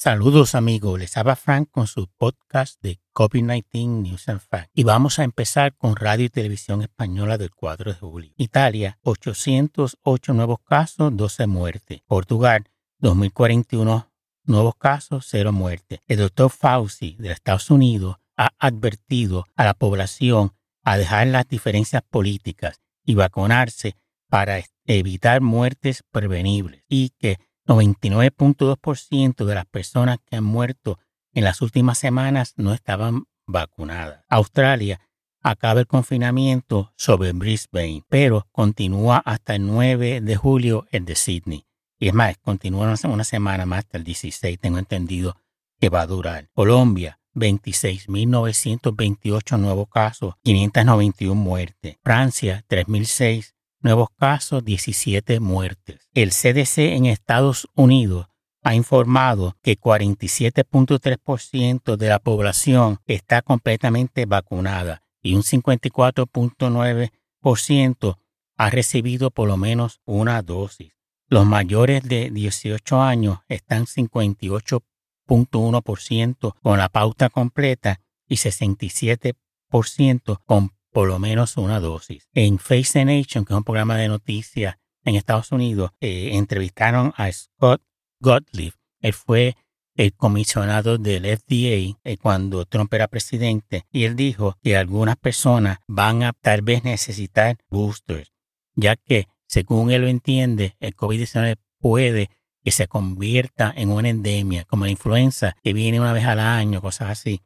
Saludos amigos, les habla Frank con su podcast de COVID-19 News and Facts. Y vamos a empezar con Radio y Televisión Española del 4 de julio. Italia, 808 nuevos casos, 12 muertes. Portugal, 2041 nuevos casos, 0 muertes. El doctor Fauci de Estados Unidos ha advertido a la población a dejar las diferencias políticas y vacunarse para evitar muertes prevenibles y que 99.2% de las personas que han muerto en las últimas semanas no estaban vacunadas. Australia acaba el confinamiento sobre Brisbane, pero continúa hasta el 9 de julio el de Sydney. Y es más, continúa una semana más hasta el 16, tengo entendido que va a durar. Colombia, 26.928 nuevos casos, 591 muertes. Francia, 3.006 nuevos casos, 17 muertes. El CDC en Estados Unidos ha informado que 47.3% de la población está completamente vacunada y un 54.9% ha recibido por lo menos una dosis. Los mayores de 18 años están 58.1% con la pauta completa y 67% con por lo menos una dosis. En Face the Nation, que es un programa de noticias en Estados Unidos, eh, entrevistaron a Scott Gottlieb. Él fue el comisionado del FDA eh, cuando Trump era presidente y él dijo que algunas personas van a tal vez necesitar boosters, ya que según él lo entiende, el COVID-19 puede que se convierta en una endemia, como la influenza, que viene una vez al año, cosas así,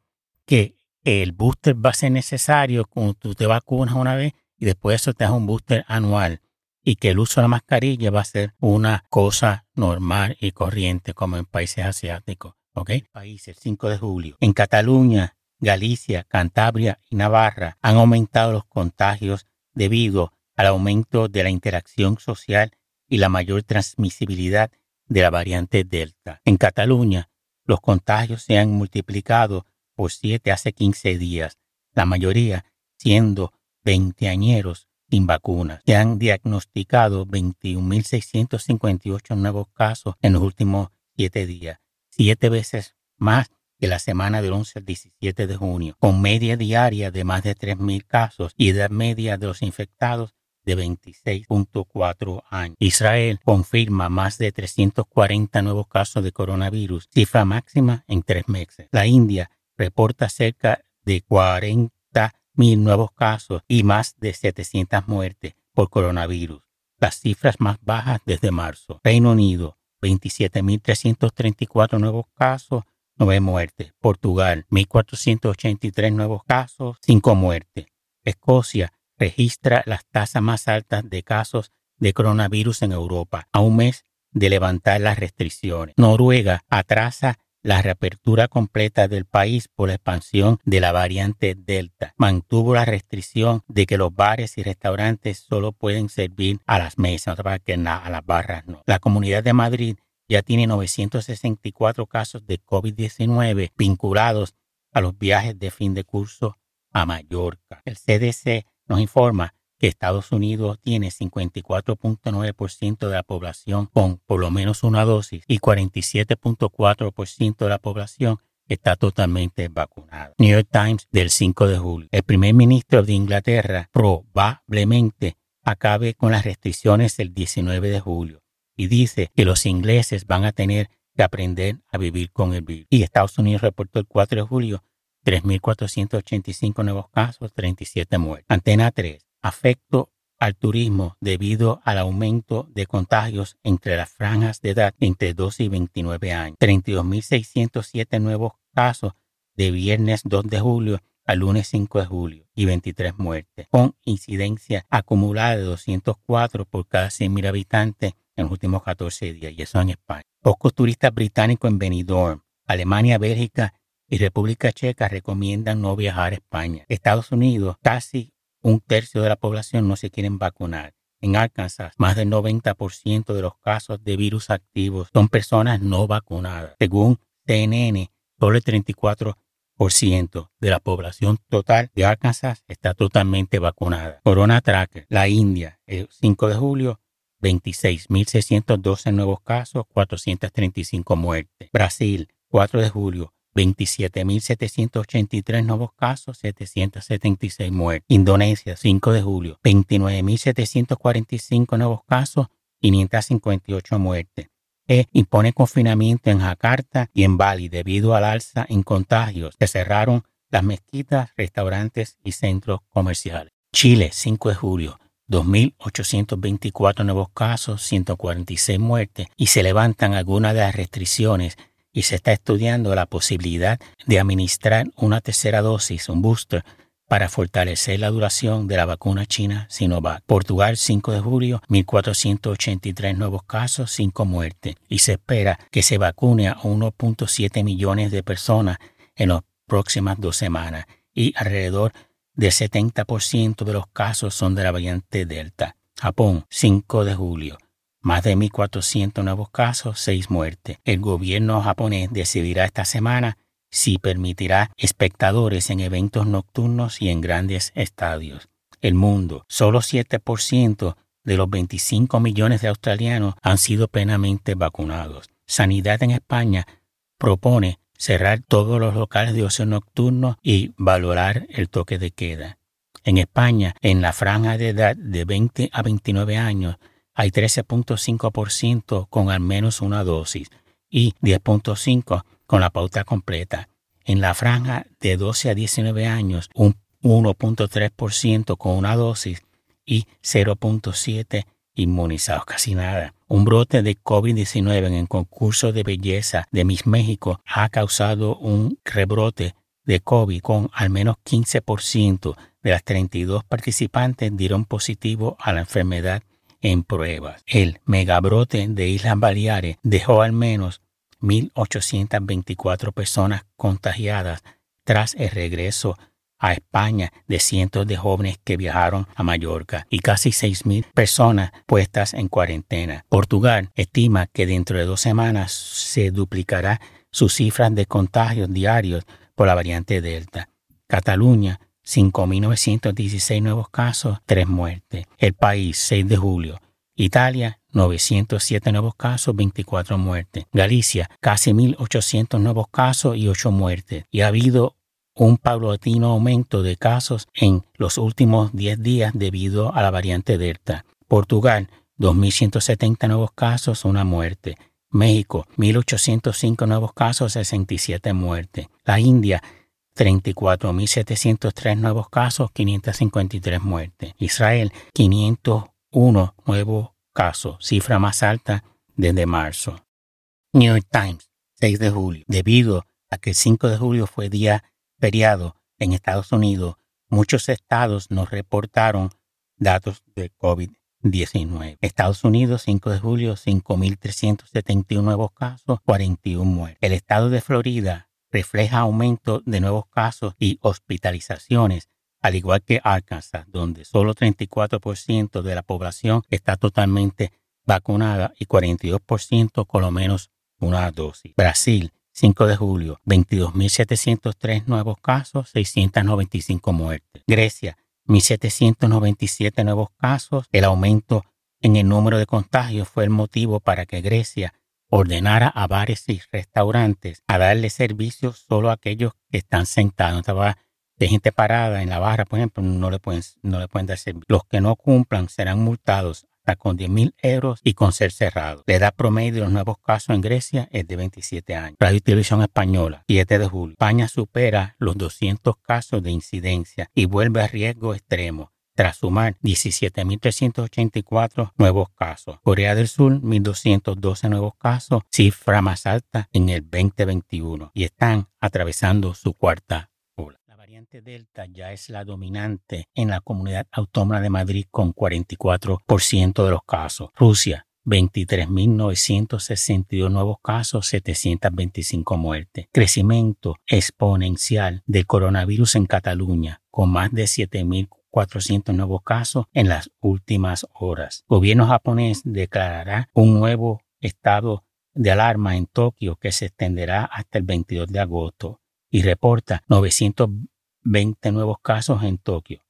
que el booster va a ser necesario cuando tú te vacunas una vez y después eso te das un booster anual y que el uso de la mascarilla va a ser una cosa normal y corriente como en países asiáticos. ¿Ok? País, el 5 de julio. En Cataluña, Galicia, Cantabria y Navarra han aumentado los contagios debido al aumento de la interacción social y la mayor transmisibilidad de la variante Delta. En Cataluña, los contagios se han multiplicado por siete hace 15 días, la mayoría siendo veinteañeros sin vacunas. Se han diagnosticado 21.658 nuevos casos en los últimos siete días, siete veces más que la semana del 11 al 17 de junio, con media diaria de más de 3.000 casos y edad media de los infectados de 26.4 años. Israel confirma más de 340 nuevos casos de coronavirus, cifra máxima en tres meses. La India reporta cerca de 40 mil nuevos casos y más de 700 muertes por coronavirus, las cifras más bajas desde marzo. Reino Unido, 27.334 nuevos casos, 9 muertes. Portugal, 1.483 nuevos casos, 5 muertes. Escocia registra las tasas más altas de casos de coronavirus en Europa a un mes de levantar las restricciones. Noruega atrasa la reapertura completa del país por la expansión de la variante Delta. Mantuvo la restricción de que los bares y restaurantes solo pueden servir a las mesas, que a las barras no. La Comunidad de Madrid ya tiene 964 casos de COVID-19 vinculados a los viajes de fin de curso a Mallorca. El CDC nos informa Estados Unidos tiene 54.9% de la población con por lo menos una dosis y 47.4% de la población está totalmente vacunada. New York Times del 5 de julio. El primer ministro de Inglaterra probablemente acabe con las restricciones el 19 de julio y dice que los ingleses van a tener que aprender a vivir con el virus. Y Estados Unidos reportó el 4 de julio 3.485 nuevos casos, 37 muertes. Antena 3 afecto al turismo debido al aumento de contagios entre las franjas de edad entre 12 y 29 años. 32.607 nuevos casos de viernes 2 de julio al lunes 5 de julio y 23 muertes, con incidencia acumulada de 204 por cada 100.000 habitantes en los últimos 14 días, y eso en España. Pocos turistas británicos en Benidorm, Alemania, Bélgica y República Checa recomiendan no viajar a España. Estados Unidos casi un tercio de la población no se quieren vacunar. En Arkansas, más del 90% de los casos de virus activos son personas no vacunadas. Según CNN, solo el 34% de la población total de Arkansas está totalmente vacunada. Corona Tracker, la India, el 5 de julio, 26.612 nuevos casos, 435 muertes. Brasil, 4 de julio, 27.783 nuevos casos, 776 muertes. Indonesia, 5 de julio, 29.745 nuevos casos, 558 muertes. E impone confinamiento en Jakarta y en Bali debido al alza en contagios. Se cerraron las mezquitas, restaurantes y centros comerciales. Chile, 5 de julio, 2.824 nuevos casos, 146 muertes y se levantan algunas de las restricciones y se está estudiando la posibilidad de administrar una tercera dosis, un booster, para fortalecer la duración de la vacuna china Sinovac. Portugal, 5 de julio, 1.483 nuevos casos, 5 muertes, y se espera que se vacune a 1.7 millones de personas en las próximas dos semanas, y alrededor del 70% de los casos son de la variante Delta. Japón, 5 de julio, más de 1.400 nuevos casos, 6 muertes. El gobierno japonés decidirá esta semana si permitirá espectadores en eventos nocturnos y en grandes estadios. El mundo, solo 7% de los 25 millones de australianos han sido plenamente vacunados. Sanidad en España propone cerrar todos los locales de ocio nocturno y valorar el toque de queda. En España, en la franja de edad de 20 a 29 años, hay 13.5% con al menos una dosis y 10.5% con la pauta completa. En la franja de 12 a 19 años, un 1.3% con una dosis y 0.7% inmunizados, casi nada. Un brote de COVID-19 en el concurso de belleza de Miss México ha causado un rebrote de COVID con al menos 15% de las 32 participantes dieron positivo a la enfermedad en pruebas. El megabrote de Islas Baleares dejó al menos 1.824 personas contagiadas tras el regreso a España de cientos de jóvenes que viajaron a Mallorca y casi 6.000 personas puestas en cuarentena. Portugal estima que dentro de dos semanas se duplicará sus cifras de contagios diarios por la variante Delta. Cataluña 5.916 nuevos casos, 3 muertes. El país, 6 de julio. Italia, 907 nuevos casos, 24 muertes. Galicia, casi 1.800 nuevos casos y 8 muertes. Y ha habido un paulatino aumento de casos en los últimos 10 días debido a la variante Delta. Portugal, 2.170 nuevos casos, una muerte. México, 1.805 nuevos casos, 67 muertes. La India, 34.703 nuevos casos, 553 muertes. Israel, 501 nuevos casos, cifra más alta desde marzo. New York Times, 6 de julio. Debido a que el 5 de julio fue día feriado en Estados Unidos, muchos estados nos reportaron datos de COVID-19. Estados Unidos, 5 de julio, 5.371 nuevos casos, 41 muertes. El estado de Florida, refleja aumento de nuevos casos y hospitalizaciones, al igual que Arkansas, donde solo 34% de la población está totalmente vacunada y 42% con lo menos una dosis. Brasil, 5 de julio, 22.703 nuevos casos, 695 muertes. Grecia, 1.797 nuevos casos. El aumento en el número de contagios fue el motivo para que Grecia ordenara a bares y restaurantes a darle servicio solo a aquellos que están sentados. Estaba de gente parada en la barra, por ejemplo, no le pueden, no le pueden dar servicio. Los que no cumplan serán multados hasta con 10 mil euros y con ser cerrados. La edad promedio de los nuevos casos en Grecia es de 27 años. Radio y Televisión Española, 7 de julio. España supera los 200 casos de incidencia y vuelve a riesgo extremo tras sumar 17.384 nuevos casos. Corea del Sur, 1.212 nuevos casos, cifra más alta en el 2021, y están atravesando su cuarta ola. La variante Delta ya es la dominante en la comunidad autónoma de Madrid con 44% de los casos. Rusia, 23.962 nuevos casos, 725 muertes. Crecimiento exponencial del coronavirus en Cataluña, con más de 7.000 400 nuevos casos en las últimas horas. El gobierno japonés declarará un nuevo estado de alarma en Tokio que se extenderá hasta el 22 de agosto y reporta 920 nuevos casos en Tokio.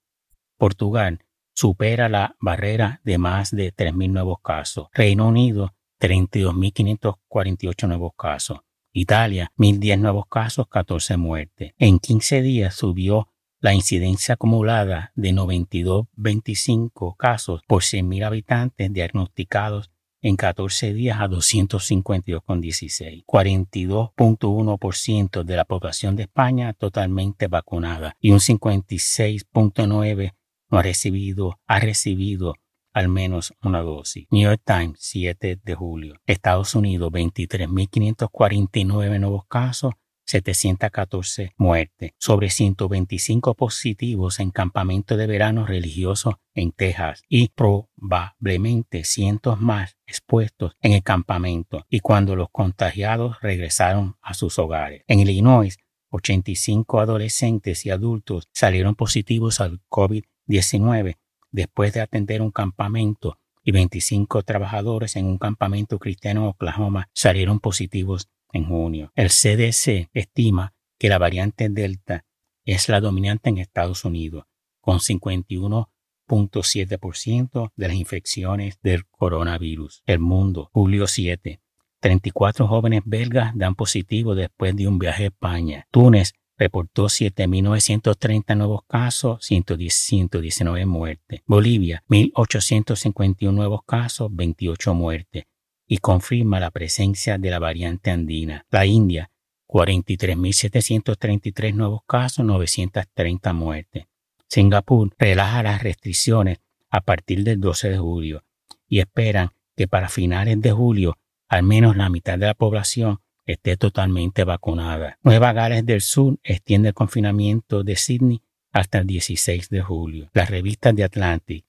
Portugal supera la barrera de más de 3.000 nuevos casos. Reino Unido, 32.548 nuevos casos. Italia, 1.010 nuevos casos, 14 muertes. En 15 días subió la incidencia acumulada de 92.25 casos por 100.000 habitantes diagnosticados en 14 días a 252,16. 42.1% de la población de España totalmente vacunada y un 56.9% no ha recibido, ha recibido al menos una dosis. New York Times, 7 de julio. Estados Unidos, 23.549 nuevos casos, 714 muertes, sobre 125 positivos en campamentos de verano religiosos en Texas y probablemente cientos más expuestos en el campamento y cuando los contagiados regresaron a sus hogares. En Illinois, 85 adolescentes y adultos salieron positivos al COVID-19 después de atender un campamento y 25 trabajadores en un campamento cristiano en Oklahoma salieron positivos en junio. El CDC estima que la variante Delta es la dominante en Estados Unidos, con 51.7% de las infecciones del coronavirus. El mundo, julio 7. 34 jóvenes belgas dan positivo después de un viaje a España. Túnez reportó 7.930 nuevos casos, 119 muertes. Bolivia, 1.851 nuevos casos, 28 muertes y confirma la presencia de la variante andina. La India, 43.733 nuevos casos, 930 muertes. Singapur relaja las restricciones a partir del 12 de julio y esperan que para finales de julio al menos la mitad de la población esté totalmente vacunada. Nueva Gales del Sur extiende el confinamiento de Sydney hasta el 16 de julio. Las revistas de Atlantic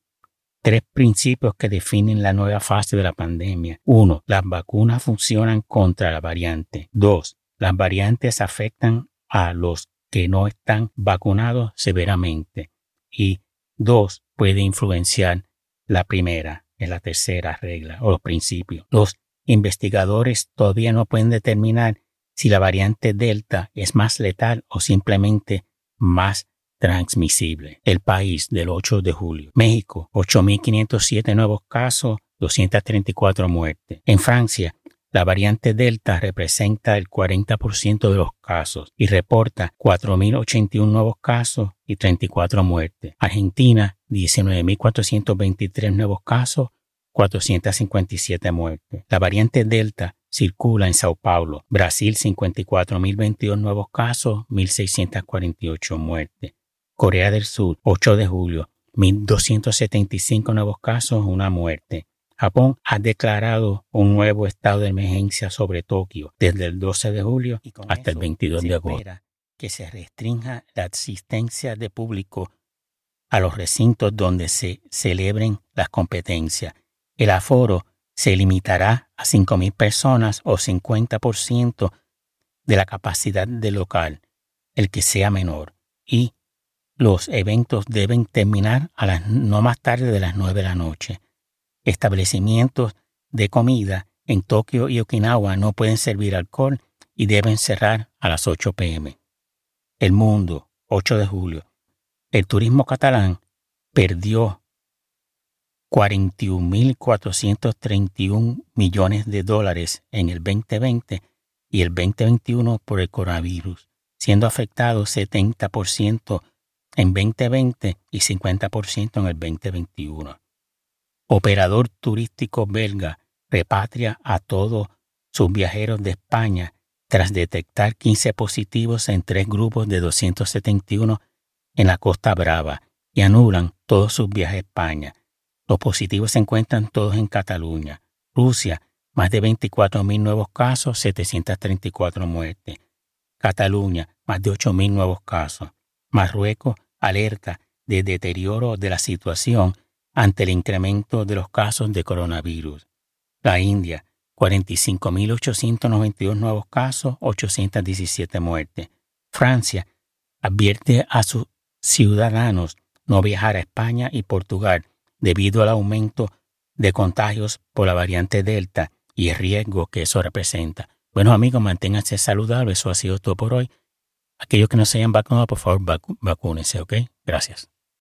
tres principios que definen la nueva fase de la pandemia. Uno, las vacunas funcionan contra la variante. Dos, las variantes afectan a los que no están vacunados severamente. Y dos, puede influenciar la primera, es la tercera regla o los principios. Los investigadores todavía no pueden determinar si la variante Delta es más letal o simplemente más transmisible. El país del 8 de julio. México, 8.507 nuevos casos, 234 muertes. En Francia, la variante Delta representa el 40% de los casos y reporta 4.081 nuevos casos y 34 muertes. Argentina, 19.423 nuevos casos, 457 muertes. La variante Delta circula en Sao Paulo. Brasil, 54.022 nuevos casos, 1.648 muertes. Corea del Sur, 8 de julio, 1.275 nuevos casos, una muerte. Japón ha declarado un nuevo estado de emergencia sobre Tokio desde el 12 de julio hasta el 22 de agosto. Que se restrinja la asistencia de público a los recintos donde se celebren las competencias. El aforo se limitará a 5.000 personas o 50% de la capacidad del local, el que sea menor, y los eventos deben terminar a las no más tarde de las 9 de la noche. Establecimientos de comida en Tokio y Okinawa no pueden servir alcohol y deben cerrar a las 8 pm. El mundo, 8 de julio. El turismo catalán perdió 41.431 millones de dólares en el 2020 y el 2021 por el coronavirus, siendo afectado 70% en 2020 y 50% en el 2021. Operador turístico belga repatria a todos sus viajeros de España tras detectar 15 positivos en tres grupos de 271 en la Costa Brava y anulan todos sus viajes a España. Los positivos se encuentran todos en Cataluña. Rusia, más de 24.000 nuevos casos, 734 muertes. Cataluña, más de 8.000 nuevos casos. Marruecos, alerta de deterioro de la situación ante el incremento de los casos de coronavirus. La India, 45.892 nuevos casos, 817 muertes. Francia advierte a sus ciudadanos no viajar a España y Portugal debido al aumento de contagios por la variante Delta y el riesgo que eso representa. Bueno amigos, manténganse saludables. Eso ha sido todo por hoy. Aquellos que no se hayan vacunado, por favor, vacúnense, ¿ok? Gracias.